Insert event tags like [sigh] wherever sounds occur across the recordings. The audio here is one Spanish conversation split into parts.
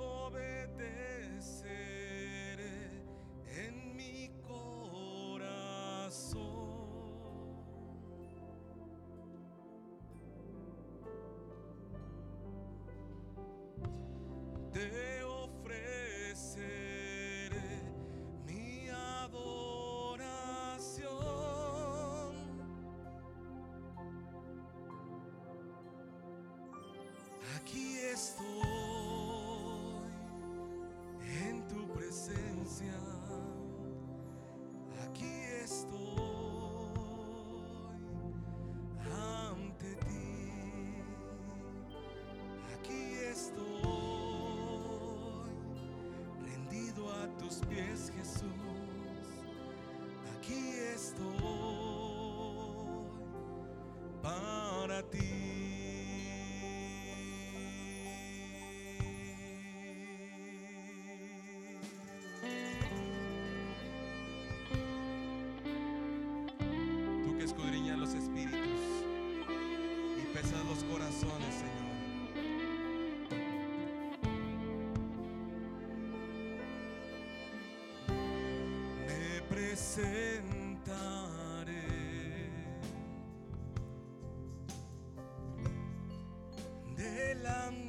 Te Aquí estoy rendido a tus pies, Jesús. Aquí estoy para ti. Tú que escudriñas los espíritus y pesas los corazones, Señor. Presentaré. Delante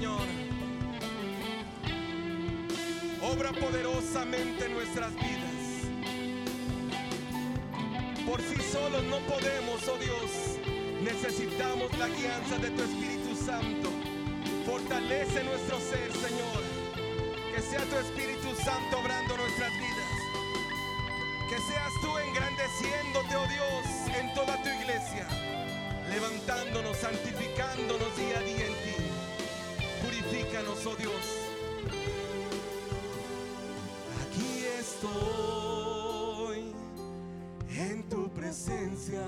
Señor. Obra poderosamente en nuestras vidas. Por sí solos no podemos, oh Dios. Necesitamos la guianza de tu Espíritu Santo. Fortalece nuestro ser, Señor. Que sea tu Espíritu Santo obrando nuestras vidas. Que seas tú engrandeciéndote, oh Dios, en toda tu iglesia. Levantándonos, santificándonos día a día en oh Dios. Aquí estoy en tu presencia.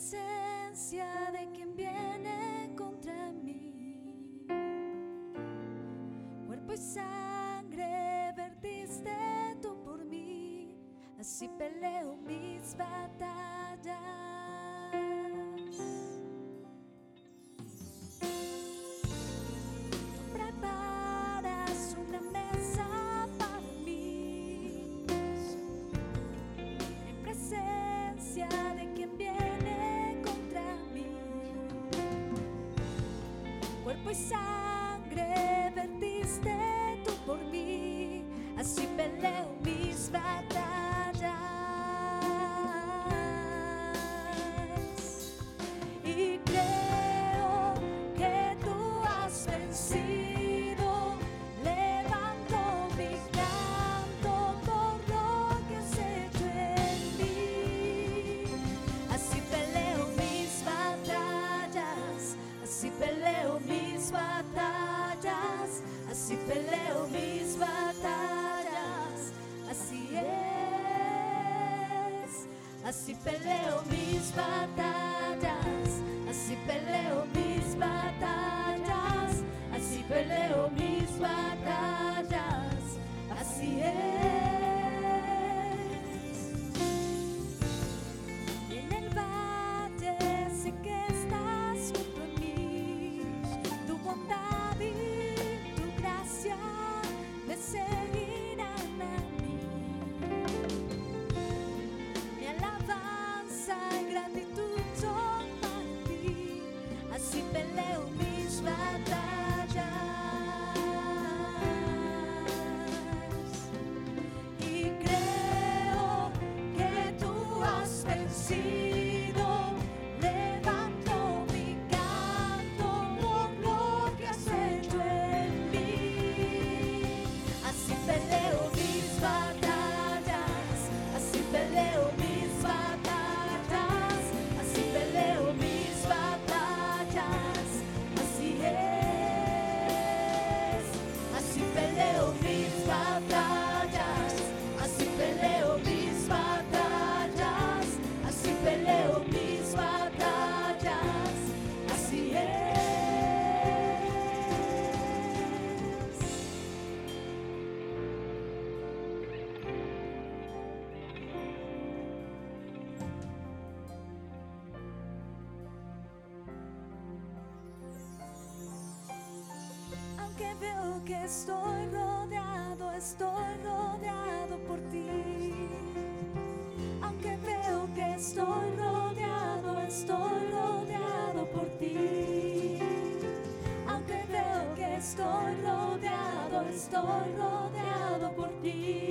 presencia de quien viene contra mí. Cuerpo y sangre vertiste tú por mí, así peleo mis batallas. así peleo mis batallas, así peleo mis batallas. que estoy rodeado, estoy rodeado por ti. Aunque veo que estoy rodeado, estoy rodeado por ti. Aunque veo que estoy rodeado, estoy rodeado por ti.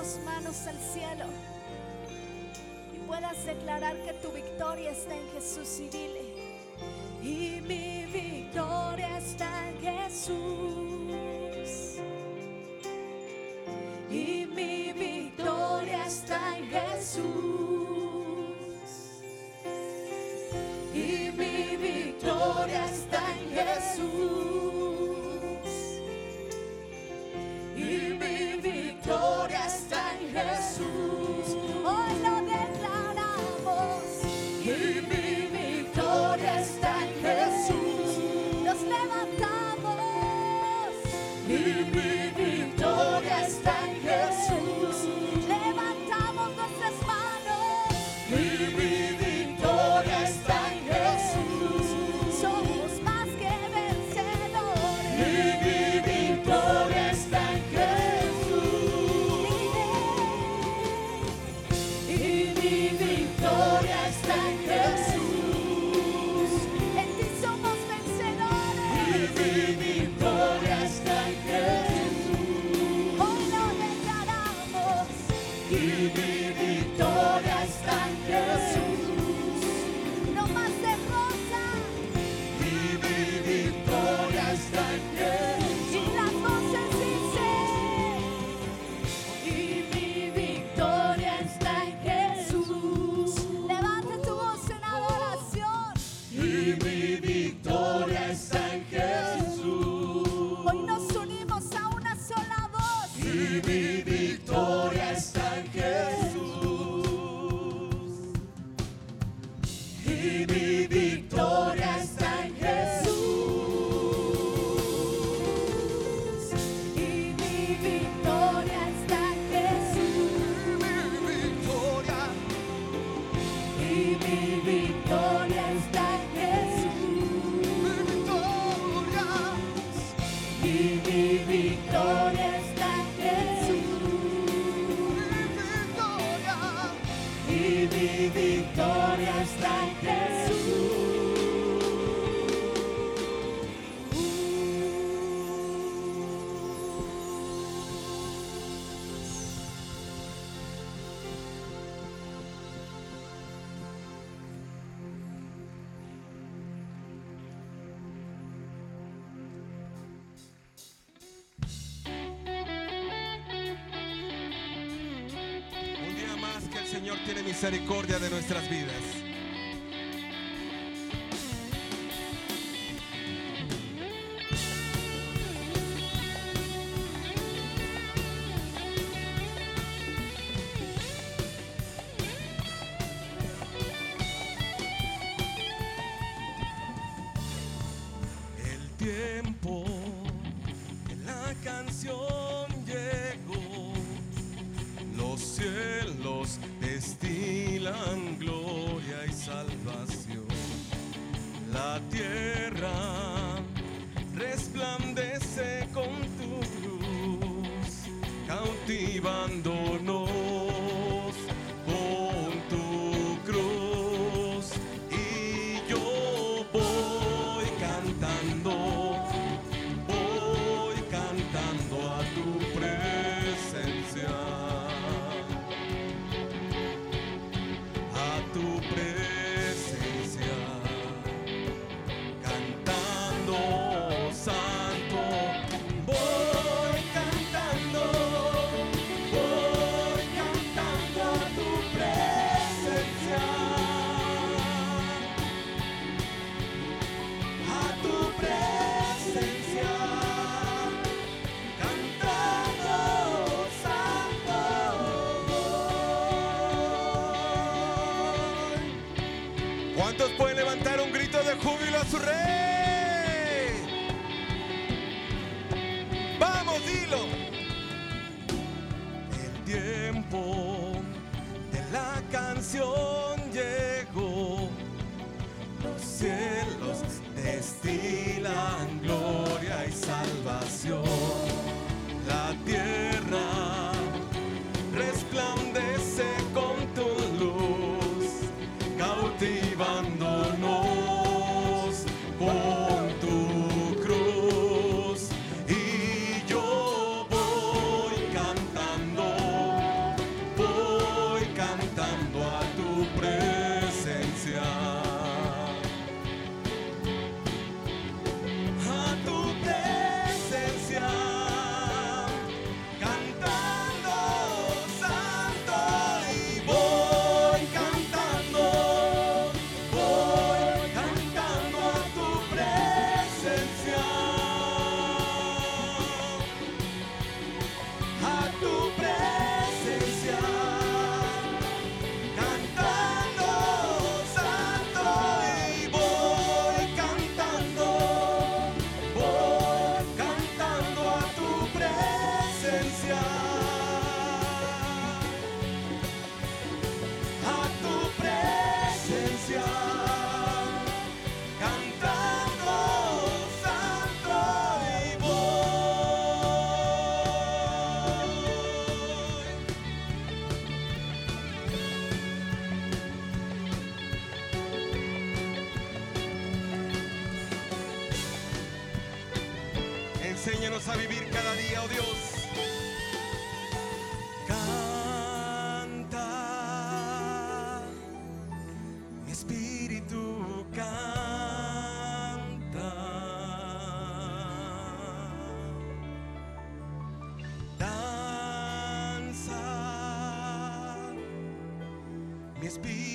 tus manos al cielo y puedas declarar que tu victoria está en Jesús y dile, y mi victoria está en Jesús. Y mi victoria está en Jesús. Y mi victoria está tiene misericordia de nuestras vidas. Vamos, dilo. El tiempo de la canción llegó. Los cielos destilan gloria y salvación. be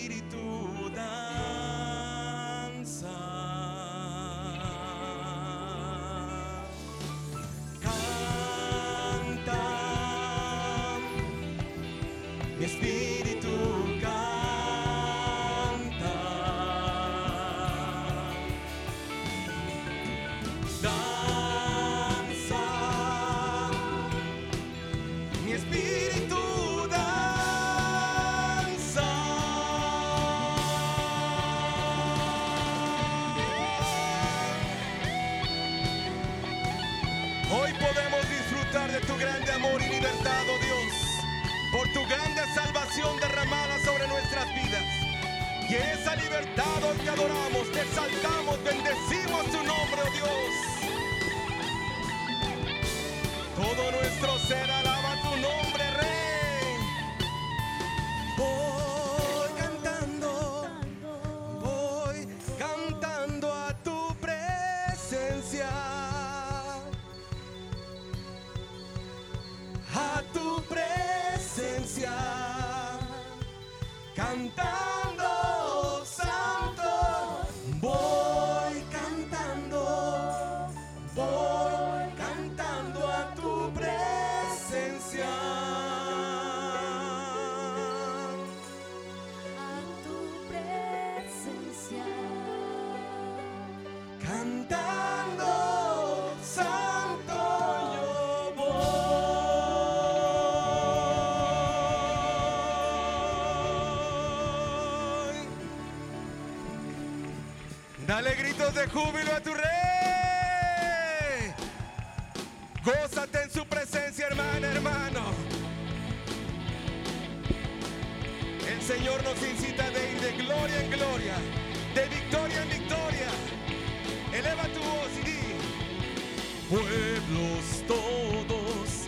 Dale gritos de júbilo a tu rey. Gózate en su presencia, hermana, hermano. El Señor nos incita de ir de gloria en gloria, de victoria en victoria. Eleva tu voz y di. Pueblos todos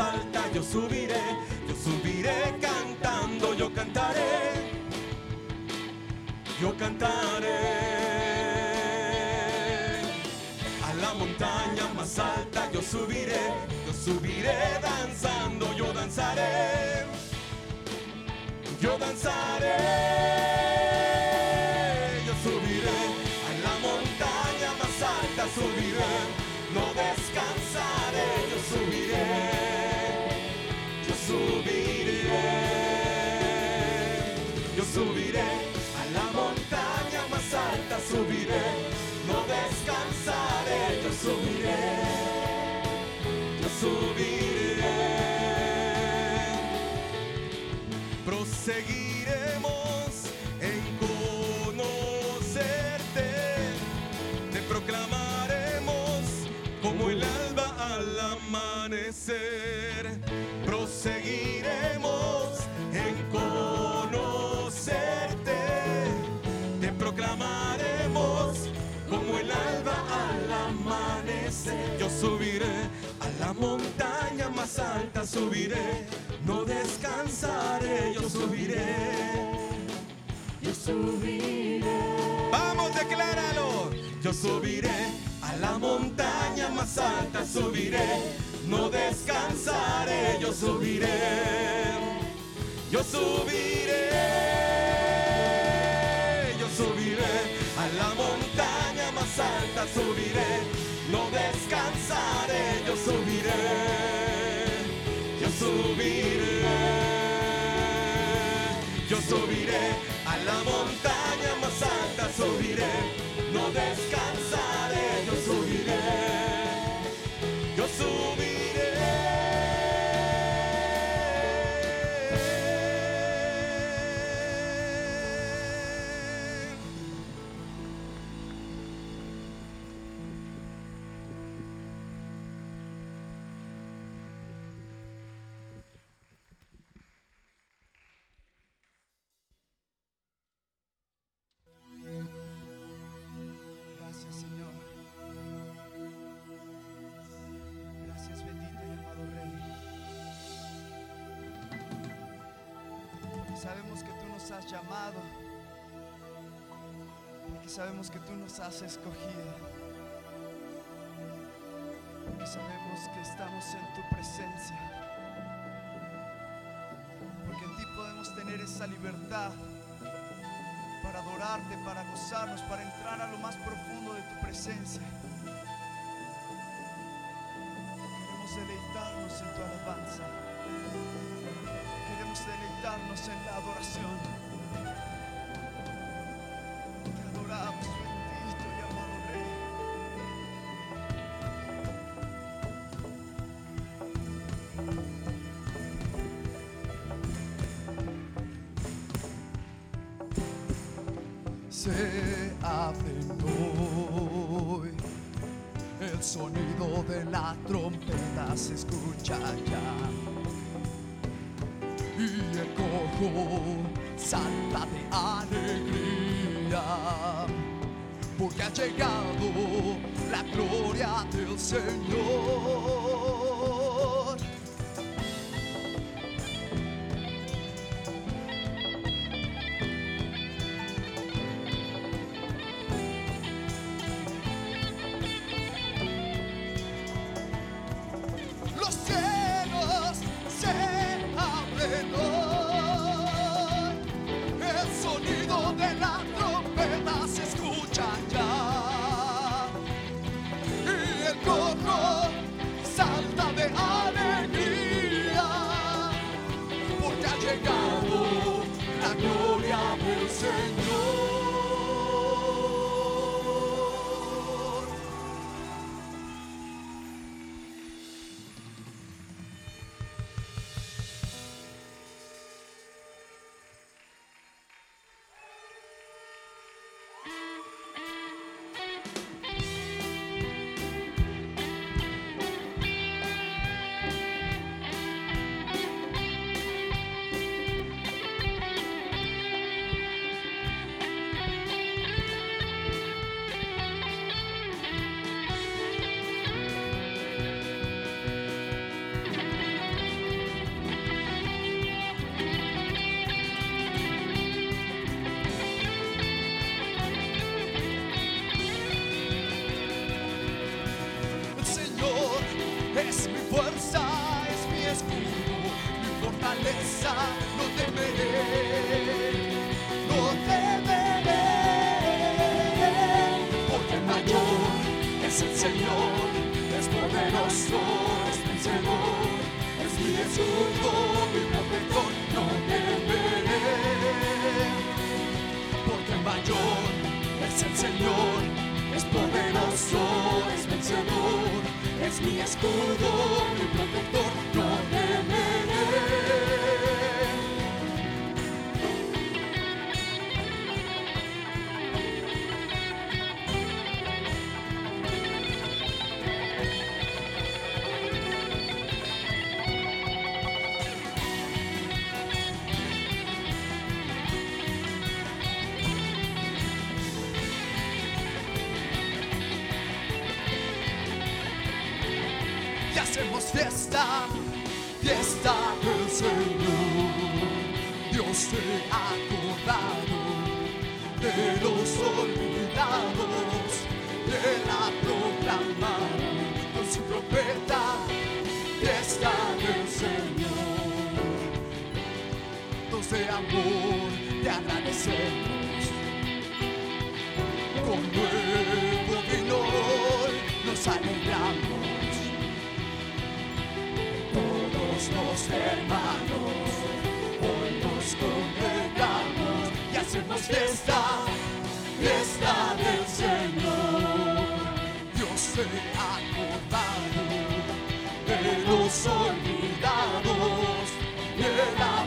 alta yo subiré, yo subiré cantando, yo cantaré, yo cantaré. A la montaña más alta yo subiré, yo subiré danzando, yo danzaré, yo danzaré, subiré, no descansaré, yo subiré, yo subiré. Proseguiremos en conocerte, te proclamaremos como el alba al amanecer. Yo subiré a la montaña más alta, subiré, no descansaré, yo subiré. Yo subiré. Vamos, decláralo. Yo subiré a la montaña más alta, subiré, no descansaré, yo subiré. Yo subiré, yo subiré a la montaña más alta, subiré, no sabemos que tú nos has llamado. Porque sabemos que tú nos has escogido. Porque sabemos que estamos en tu presencia. Porque en ti podemos tener esa libertad para adorarte, para gozarnos, para entrar a lo más profundo de tu presencia. Queremos deleitarnos en tu alabanza. Queremos deleitarnos en la adoración. Te adoramos, bendito y amado Rey. se abren hoy. El sonido de la trompeta se escucha ya. Cojo salta de alegría. Porque ha llegado la gloria del Señor. Hacemos fiesta, fiesta del Señor. Dios te ha acordado de los olvidados, de la proclamaron con su trompeta, fiesta del Señor. Nos de amor te agradecemos con nuevo vino nos alegramos hermanos, hoy nos congregamos y hacemos fiesta, fiesta del Señor. Dios se ha acordado de los olvidados y Él ha.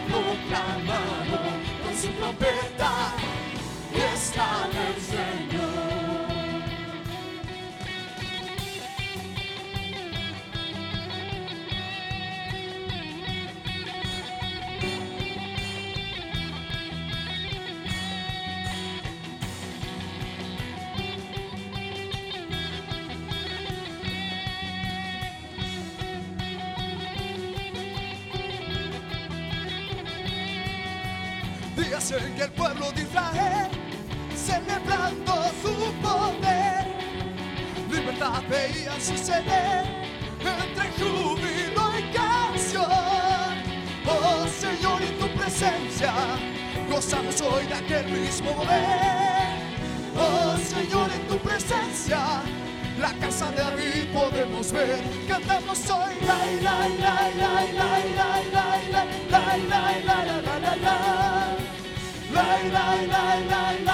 Que el pueblo de Israel, celebrando su poder, libertad veía suceder entre júbilo y canción. Oh Señor, en tu presencia, gozamos hoy de aquel mismo mover. Oh Señor, en tu presencia, la casa de David podemos ver. Cantamos hoy, la, la, la, la, la, la, la, la, la, la, la, la, la, la, lay, lay, lay, lay, lay.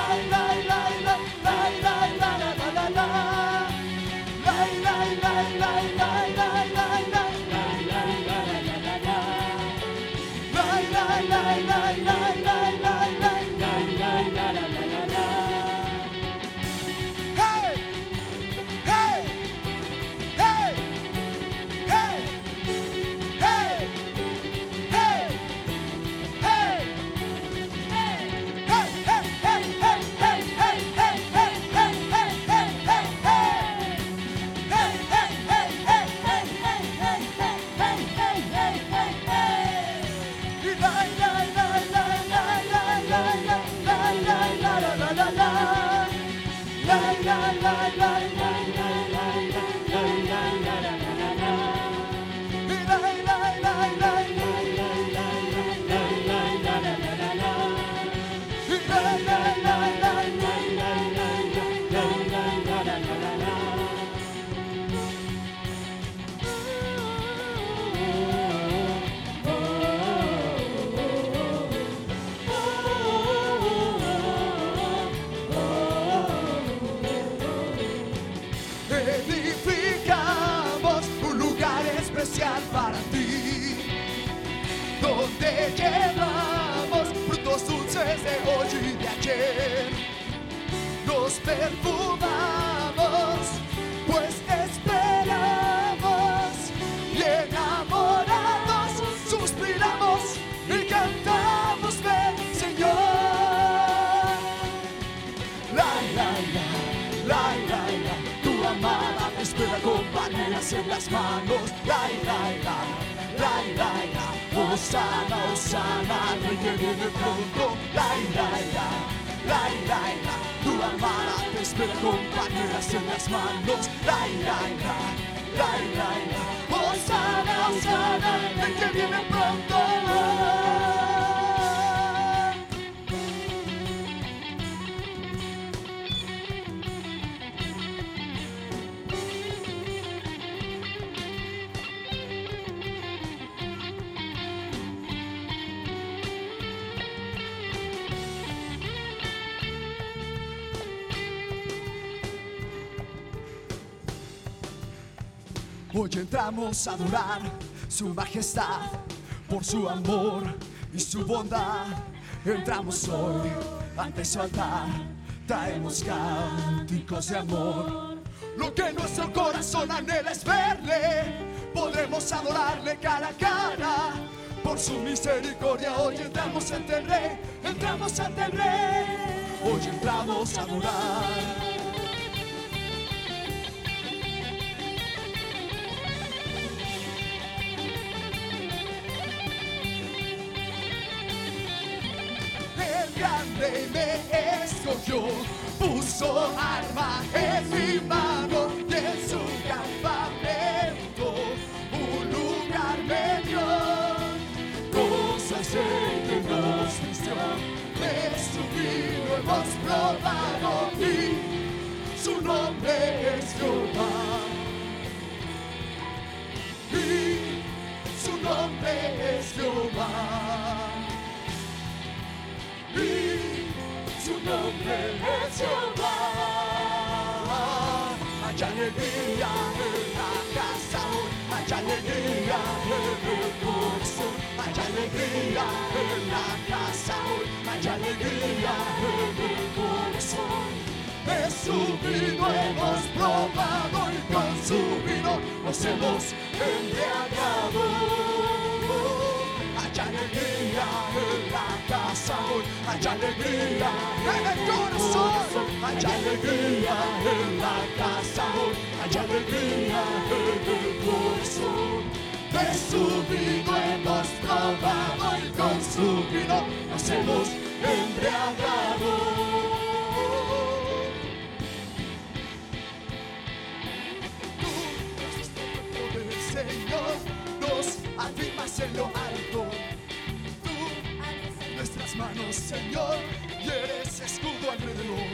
pero con en las manos. Lai, lai, lai, lai, lai, la. Osana, osana, el que viene pronto. Hoy entramos a adorar su majestad por su amor y su bondad. Entramos hoy ante su altar, traemos cánticos de amor. Lo que nuestro corazón anhela es verle, podremos adorarle cara a cara. Por su misericordia hoy entramos ante el rey, entramos ante el rey. Hoy entramos a adorar. Puso arma en mi mano y su campamento un lugar me dio. Cosas que nos vistió, de su vino hemos probado y su nombre es Jehová. Y su nombre es Jehová. Y su nombre es Jehová. Hay alegría en la casa hoy, hay alegría en el corazón, hay alegría en la casa hoy, hay alegría en el corazón. De su vino hemos probado y con su vino nos hemos embriagado. haya alegría en el corazón, haya alegría en la casa, haya alegría en el corazón. De su hemos probado y con su vino nos hemos embriagado. Tú nos diste el Señor, nos afirmas en lo alto. Señor, y eres escudo alrededor.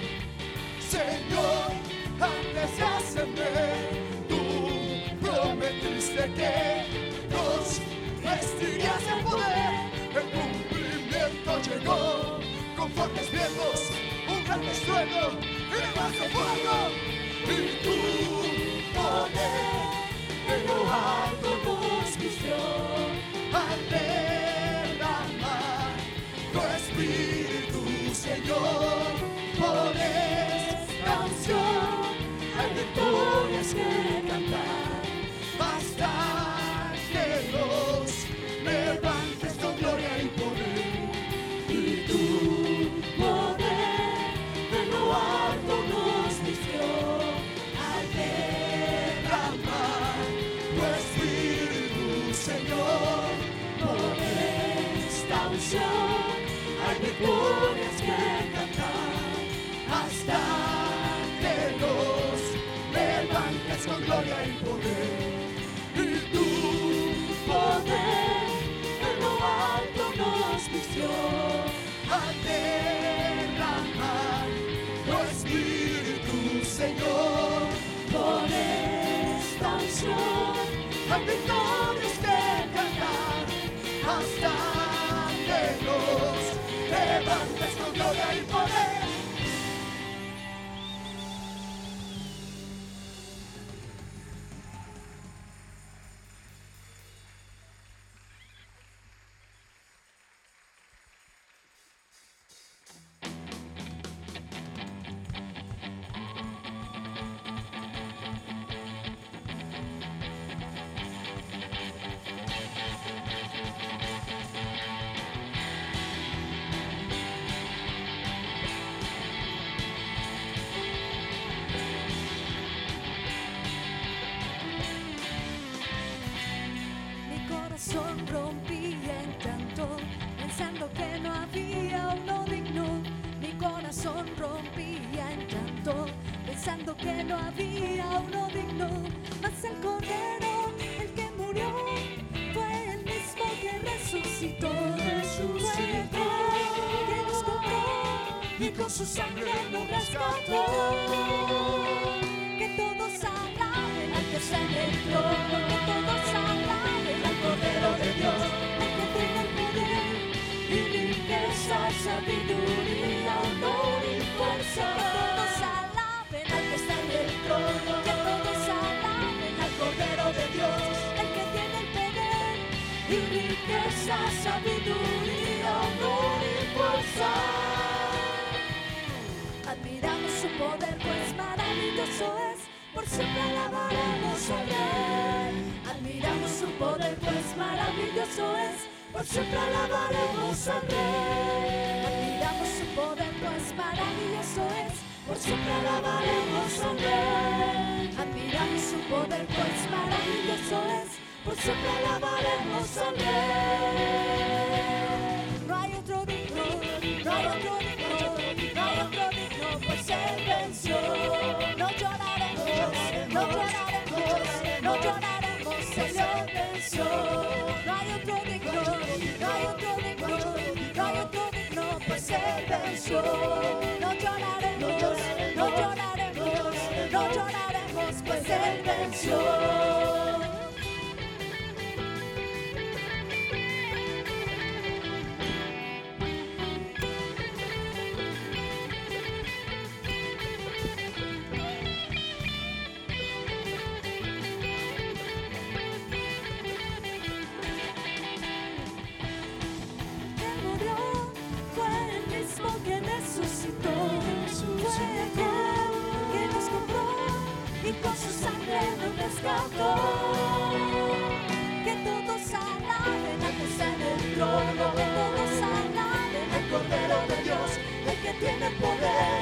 Señor, antes de hacerme, tú prometiste que nos vestirías de poder. El cumplimiento llegó con fuertes vientos, un gran estruendo y demás de fuego. Y tu poder en lo alto nos. bendición. Ante por siempre alabaremos a Dios. Admiramos su poder, pues maravilloso es, por siempre alabaremos a Dios. Admiramos su poder, pues maravilloso es, por siempre alabaremos a Dios. Lord. sangre nos rescató. Que todos alaben al que en el trono, que todos alaben al Cordero de Dios, el que tiene poder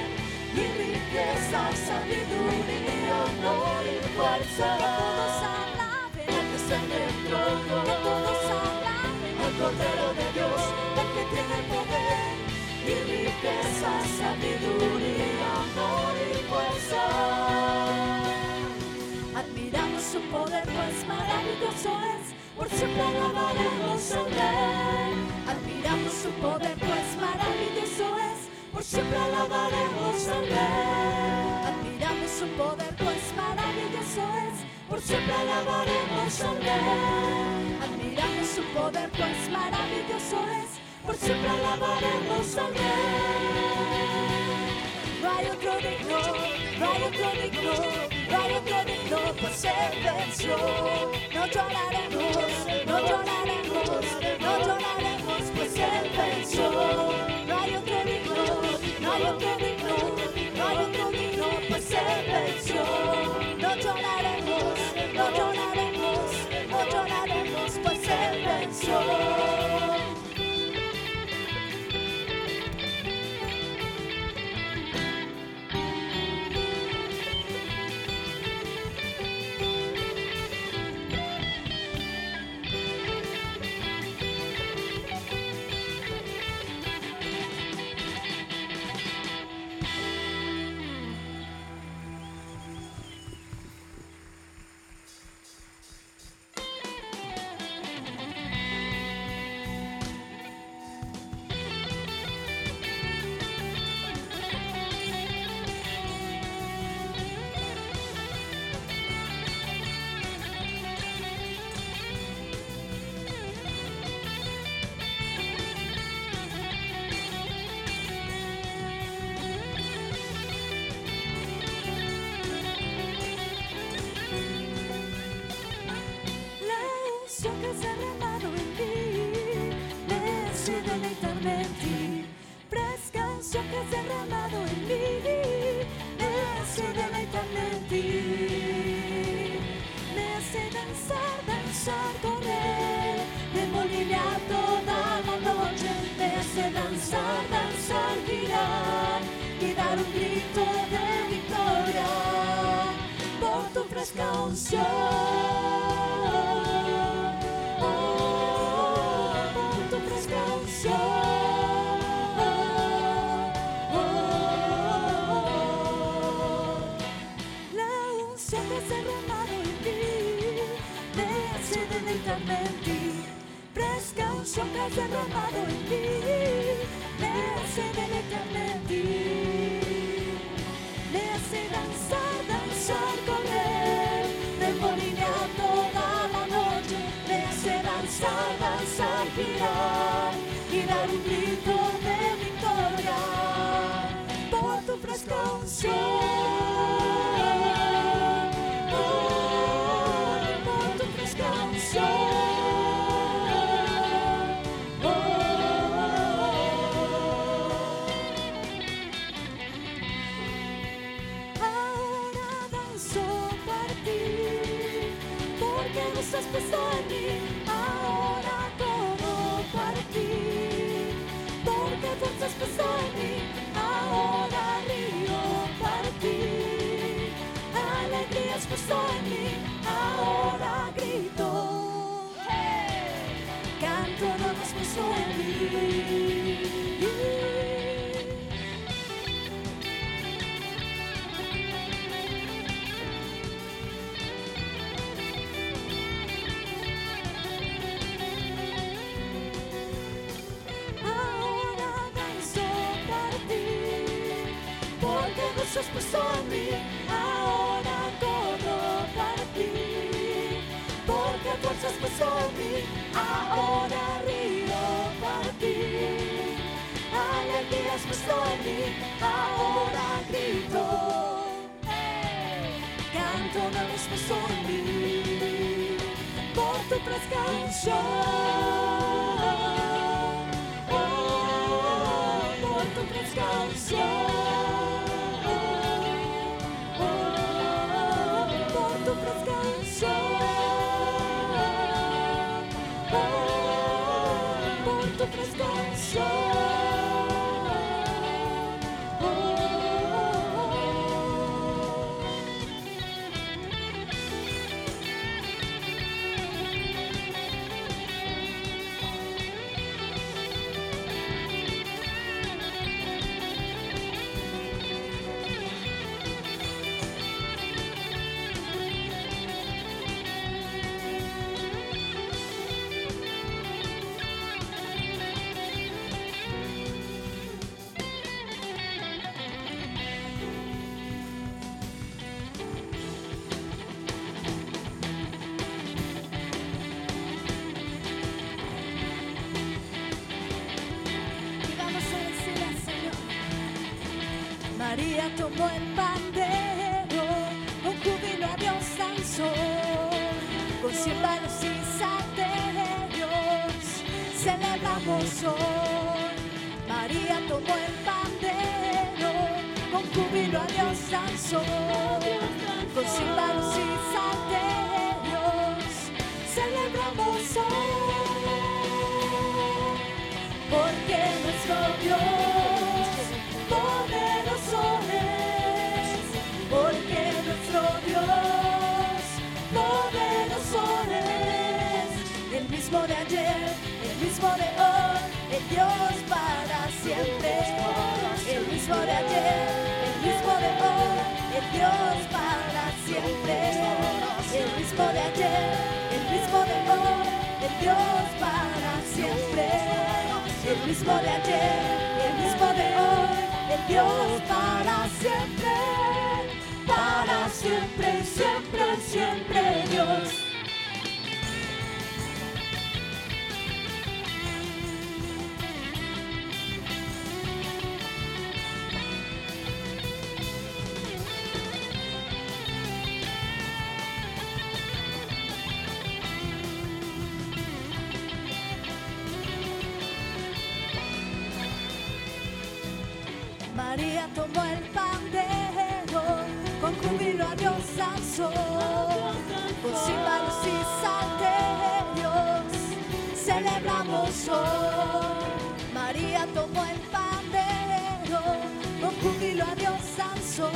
y riqueza, sabiduría, honor y fuerza. Que todos alaben al que en el trono, que todos alaben al Cordero de Dios, el que tiene poder y riqueza, sabiduría, honor y fuerza siempre alabaremos al Rey. Admiramos su poder, pues maravilloso es, por siempre alabaremos al Rey. Admiramos su poder, pues maravilloso es, por siempre alabaremos al Rey. Admiramos su poder, pues maravilloso es, por siempre alabaremos al Rey. No hay otro digno, no hay otro digno, no hay otro digno, pues Él venció. No lloraremos, no lloraremos, no lloraremos, pues Él venció. No hay otro digno, no hay otro digno, no hay otro digno, pues Él venció. No lloraremos, no lloraremos, no lloraremos, pues Él venció. Girar y dar un grito de victoria por tu fresca unción. Oh, por tu fresca unción. Ahora danzo para ti, porque no estás Ahora danzo para ti, porque. Ahora corro para ti, porque mí. Ahora río para ti, alegría has puesto en mí. Ahora grito, canto no has puesto en mí, por tu fresca. Mismo de ayer, el mismo de hoy, el Dios para siempre, para siempre, siempre, siempre Dios. Danzó, con címbalos y salterios, celebramos hoy. María tomó el pandero, con júbilo a Dios danzó,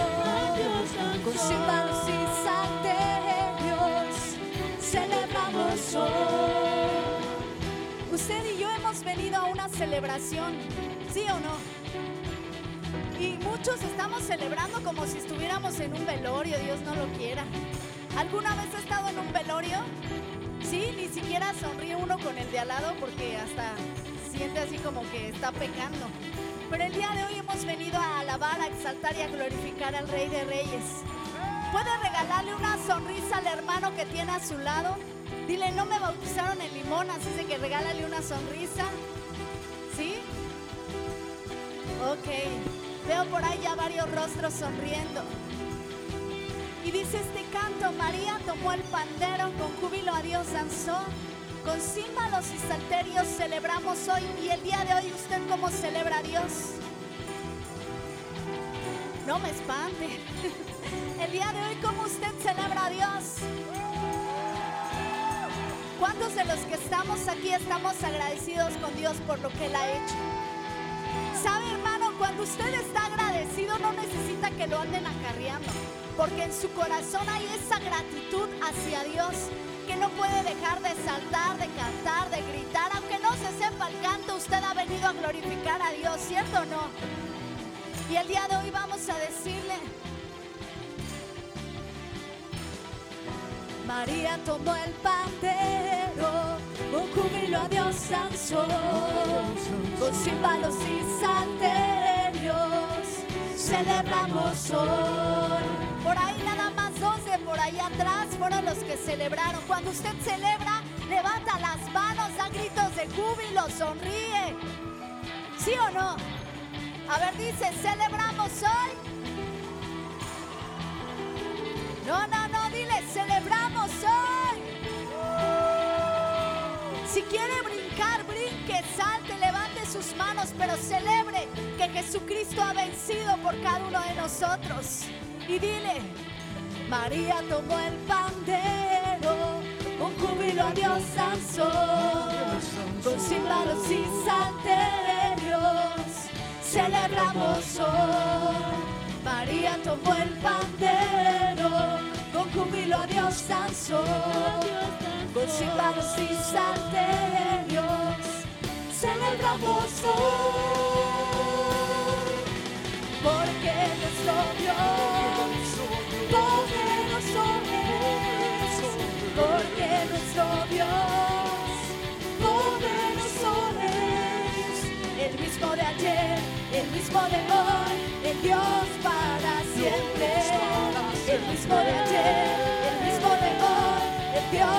con címbalos y salterios, celebramos hoy. Usted y yo hemos venido a una celebración, ¿sí o no? Y muchos estamos celebrando como si estuviéramos en un velorio, Dios no lo quiera. ¿Alguna vez ha estado en un velorio? Sí, ni siquiera sonríe uno con el de al lado porque hasta siente así como que está pecando. Pero el día de hoy hemos venido a alabar, a exaltar y a glorificar al Rey de Reyes. ¿Puede regalarle una sonrisa al hermano que tiene a su lado? Dile, no me bautizaron en limón, así de que regálale una sonrisa. ¿Sí? Ok. Veo por ahí ya varios rostros sonriendo. Y dice este canto, María tomó el pandero, con júbilo a Dios danzó, con címbalos y salterios celebramos hoy. Y el día de hoy, ¿usted cómo celebra a Dios? No me espante. [laughs] El día de hoy, ¿cómo usted celebra a Dios? ¿Cuántos de los que estamos aquí estamos agradecidos con Dios por lo que Él ha hecho? ¿Sabe, hermano? Cuando usted está agradecido no necesita que lo anden acarreando, porque en su corazón hay esa gratitud hacia Dios que no puede dejar de saltar, de cantar, de gritar, aunque no se sepa el canto, usted ha venido a glorificar a Dios, ¿cierto o no? Y el día de hoy vamos a decirle, María tomó el pandero, con júbilo a Dios danzó, con címbalos y celebramos hoy. Por ahí nada más dos de por ahí atrás fueron los que celebraron. Cuando usted celebra, levanta las manos, da gritos de júbilo, sonríe. ¿Sí o no? A ver, dice, celebramos hoy. No, no, no, dile, celebramos hoy. Si quiere brincar, brinque, salte, sus manos, pero celebre que Jesucristo ha vencido por cada uno de nosotros. Y dile, María tomó el pandero, con júbilo a Dios danzó, con címbalos y salterios, celebramos hoy. María tomó el pandero, con júbilo a Dios danzó, con címbalos y salterios, hoy, porque nuestro Dios poderoso es, porque nuestro Dios poderoso es, el mismo de ayer, el mismo de hoy, el Dios para siempre, el mismo de ayer, el mismo de hoy, el Dios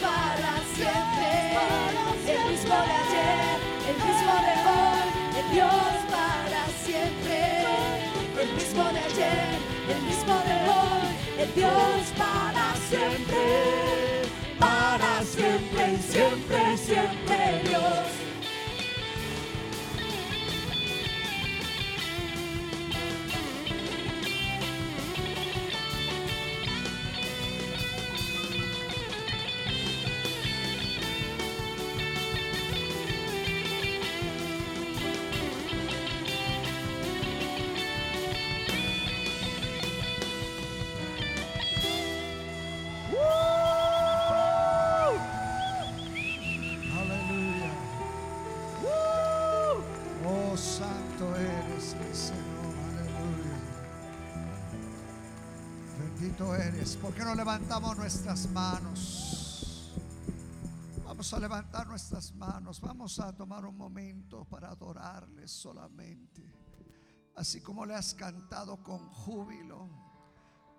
para siempre, el mismo de ayer, el mismo de hoy, el Dios para siempre. El mismo de ayer, el mismo de hoy, el Dios para siempre. Para siempre siempre, siempre Dios. Nuestras manos? Vamos a levantar nuestras manos. Vamos a tomar un momento para adorarle solamente. Así como le has cantado con júbilo.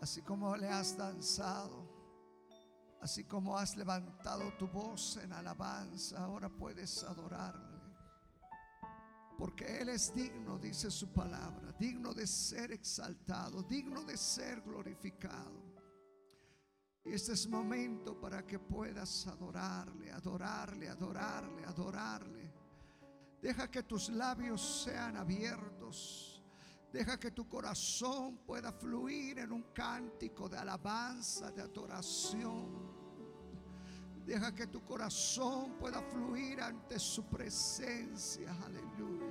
Así como le has danzado. Así como has levantado tu voz en alabanza, ahora puedes adorarle. Porque Él es digno, dice su palabra, digno de ser exaltado, digno de ser glorificado. Este es momento para que puedas adorarle, adorarle, adorarle, adorarle. Deja que tus labios sean abiertos. Deja que tu corazón pueda fluir en un cántico de alabanza, de adoración. Deja que tu corazón pueda fluir ante su presencia. Aleluya.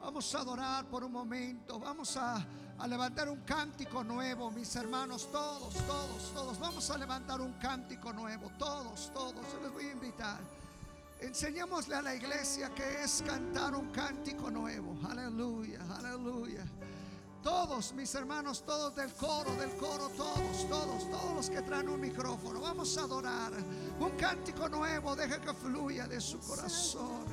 Vamos a adorar por un momento. Vamos a, a levantar un cántico nuevo, mis hermanos. Todos, todos, todos. Vamos a levantar un cántico nuevo. Todos, todos. Yo les voy a invitar. Enseñémosle a la iglesia que es cantar un cántico nuevo. Aleluya, aleluya. Todos mis hermanos, todos del coro, del coro, todos, todos, todos los que traen un micrófono. Vamos a adorar un cántico nuevo. Deja que fluya de su corazón.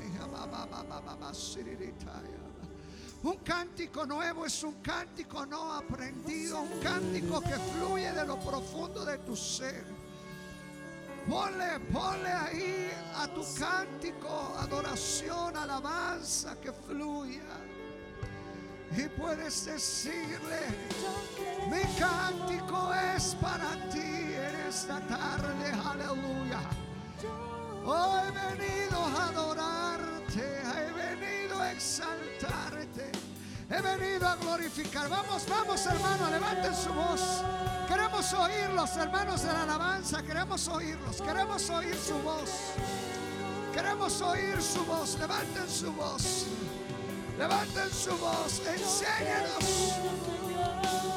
Un cántico nuevo es un cántico no aprendido, un cántico que fluye de lo profundo de tu ser. Ponle, ponle ahí a tu cántico adoración, alabanza que fluya. Y puedes decirle, mi cántico es para ti en esta tarde, aleluya. Hoy he venido a adorarte, exaltarte, he venido a glorificar. Vamos, vamos hermano, levanten su voz. Queremos oírlos, hermanos de la alabanza, queremos oírlos, queremos oír su voz. Queremos oír su voz, levanten su voz. Levanten su voz, enséñenos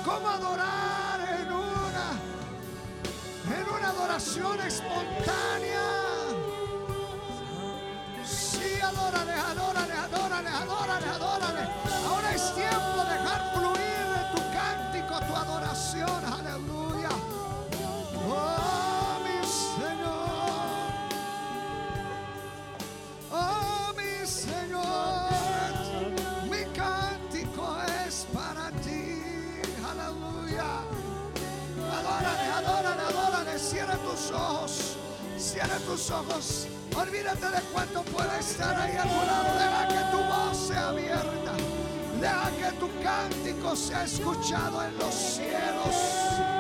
cómo adorar en una, en una adoración espontánea. Adórale, adórale, adórale, adórale, adórale. Ahora es tiempo de dejar fluir de tu cántico, tu adoración. Aleluya. Oh, mi Señor. Oh, mi Señor. Mi cántico es para ti. Aleluya. Adórale, adórale, adórale. Cierra tus ojos. Cierra tus ojos. Olvídate de cuánto puede estar ahí a tu lado. Deja que tu voz sea abierta. Deja que tu cántico sea escuchado en los cielos.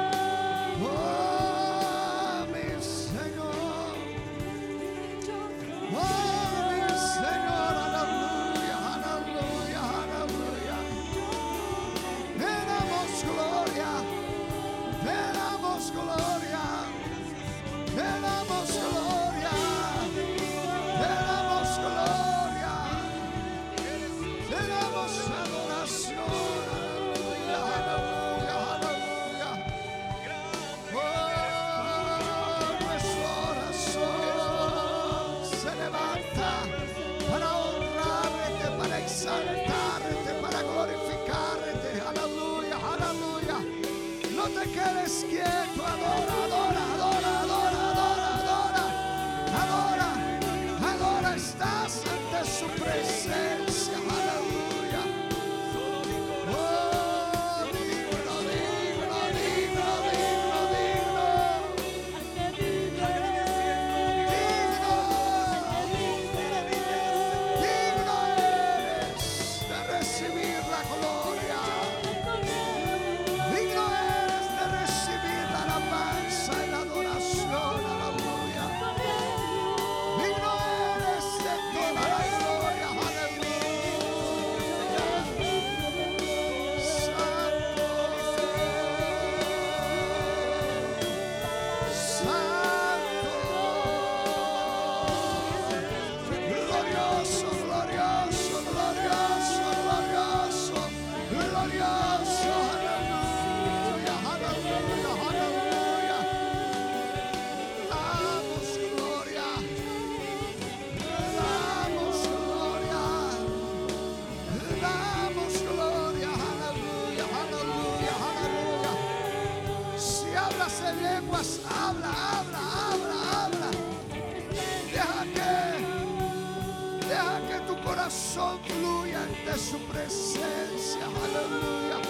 corazón fluya ante su presencia. Aleluya.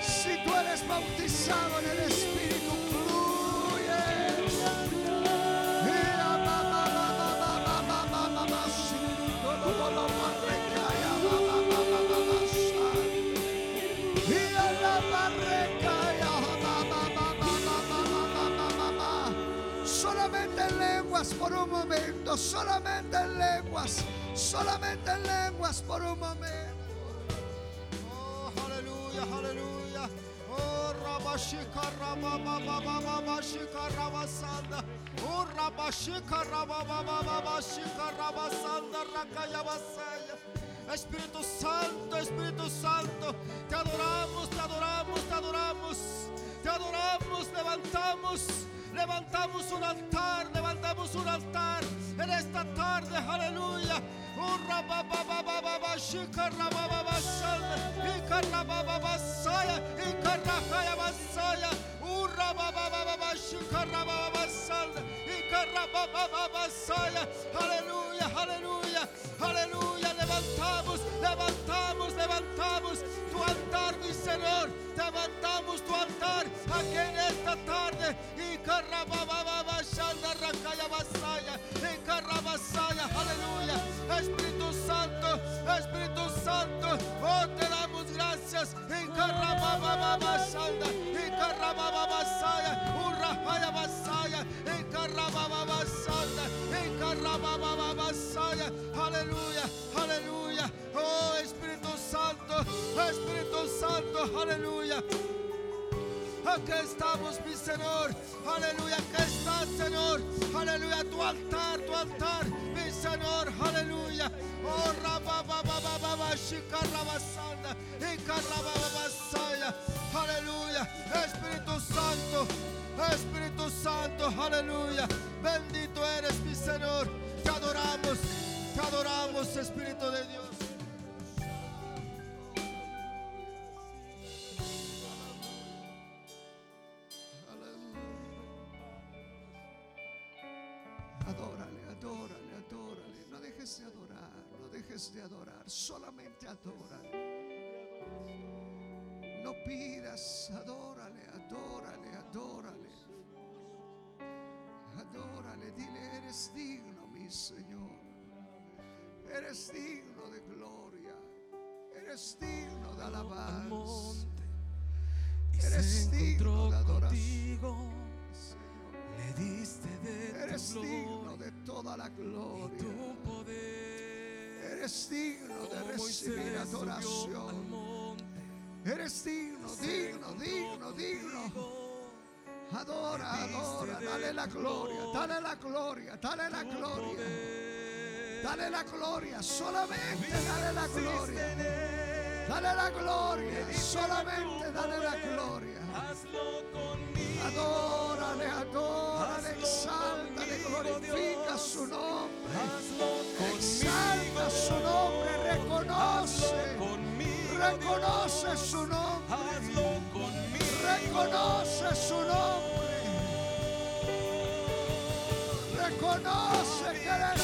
Si tú eres bautizado en el Espíritu, fluye. Solamente en lenguas por un momento, solamente en lenguas solamente en lenguas por un momento. Oh, aleluya, aleluya. Oh, Rabashika, Rabababababashika, Rabasanda. Oh, Rabashika, Rababababashika, Rabasanda, Rakayabasaya. Espíritu Santo, Espíritu Santo, te adoramos, te adoramos, te adoramos, te adoramos, levantamos, levantamos un altar, levantamos un altar en esta tarde, aleluya. Urra baba baba baba şıkarra baba basaya ikarra baba basaya ikarra kaya basaya urra baba baba baba şıkarra baba basaya ikarra baba baba basaya haleluya haleluya haleluya Levantamos, levantamos, levantamos tu altar, mi Señor. Levantamos tu altar aquí en esta tarde. Ikarabababashanda, rakayabasaya, ikarabasaya. Aleluya. Espíritu Santo, Espíritu Santo, Oh, te damos gracias. En Carrabababasanda, en Carrabababasaya, Urrahaya Basaya, en Carrabababasanda, en Carrabababasaya. Aleluya, aleluya. Oh, Espíritu Santo, Espíritu Santo, aleluya. Aquí estamos, mi Señor. Aleluya. Aquí estás, Señor. Aleluya. Tu altar, tu altar, mi Señor. Aleluya. Oh, rabababababa, shikarabasanda, ikarabababasaya. Aleluya. Espíritu Santo. Espíritu Santo. Aleluya. Bendito eres, mi Señor. Te adoramos. Te adoramos, Espíritu de Dios. Adorar. Solamente adórale. No pidas, adórale, adórale, adórale. Adórale, dile, eres digno, mi Señor. Eres digno de gloria. Eres digno de al alabanza. Eres digno de adoración. contigo. Señor. Le diste de Eres digno de toda la y gloria. tu poder. Eres digno de recibir adoración. Eres digno, digno, digno, digno. Adora, adora, dale la gloria, dale la gloria, dale la gloria. Dale la gloria, solamente dale la gloria. Dale la gloria, solamente dale la gloria. Adórale, adórale, exáltale, glorifica su nombre. Exalta su nombre, reconoce, conmigo. reconoce su nombre, Hazlo conmigo. reconoce su nombre. Reconoce que eres